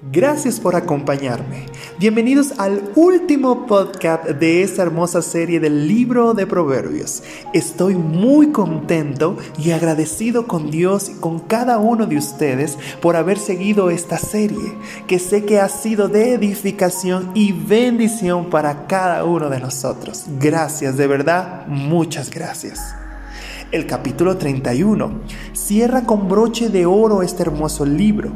Gracias por acompañarme. Bienvenidos al último podcast de esta hermosa serie del libro de Proverbios. Estoy muy contento y agradecido con Dios y con cada uno de ustedes por haber seguido esta serie, que sé que ha sido de edificación y bendición para cada uno de nosotros. Gracias, de verdad, muchas gracias. El capítulo 31 cierra con broche de oro este hermoso libro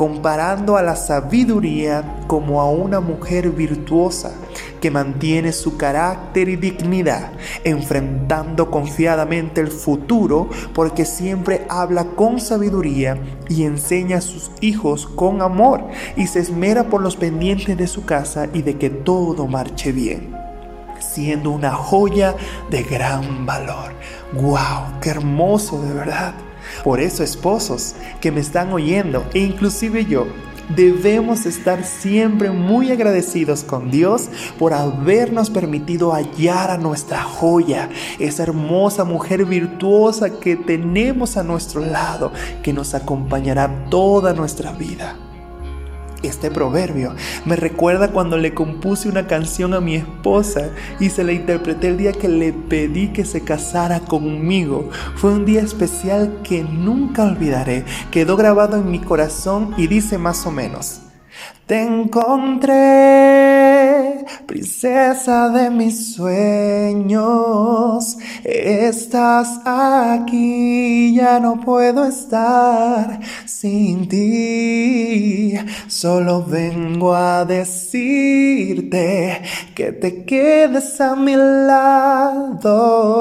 comparando a la sabiduría como a una mujer virtuosa que mantiene su carácter y dignidad, enfrentando confiadamente el futuro porque siempre habla con sabiduría y enseña a sus hijos con amor y se esmera por los pendientes de su casa y de que todo marche bien, siendo una joya de gran valor. ¡Wow! ¡Qué hermoso de verdad! Por eso, esposos que me están oyendo, e inclusive yo, debemos estar siempre muy agradecidos con Dios por habernos permitido hallar a nuestra joya, esa hermosa mujer virtuosa que tenemos a nuestro lado, que nos acompañará toda nuestra vida. Este proverbio me recuerda cuando le compuse una canción a mi esposa y se la interpreté el día que le pedí que se casara conmigo. Fue un día especial que nunca olvidaré. Quedó grabado en mi corazón y dice más o menos. Te encontré, princesa de mis sueños. Estás aquí, ya no puedo estar sin ti. Solo vengo a decirte que te quedes a mi lado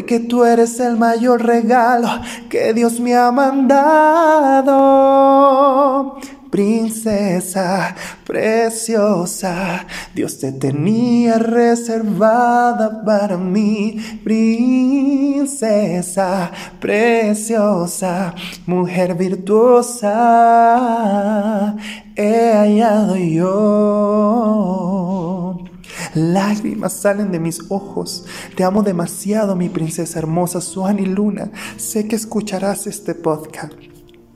porque tú eres el mayor regalo que Dios me ha mandado. Princesa preciosa, Dios te tenía reservada para mí. Princesa preciosa, mujer virtuosa, he hallado yo. Lágrimas salen de mis ojos. Te amo demasiado, mi princesa hermosa, Suani Luna. Sé que escucharás este podcast.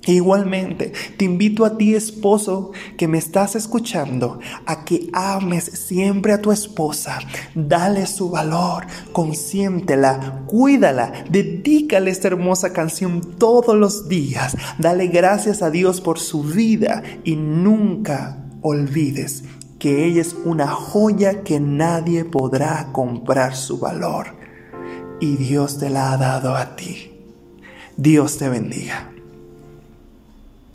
Igualmente, te invito a ti, esposo, que me estás escuchando, a que ames siempre a tu esposa. Dale su valor, consiéntela, cuídala, dedícale esta hermosa canción todos los días. Dale gracias a Dios por su vida y nunca olvides que ella es una joya que nadie podrá comprar su valor. Y Dios te la ha dado a ti. Dios te bendiga.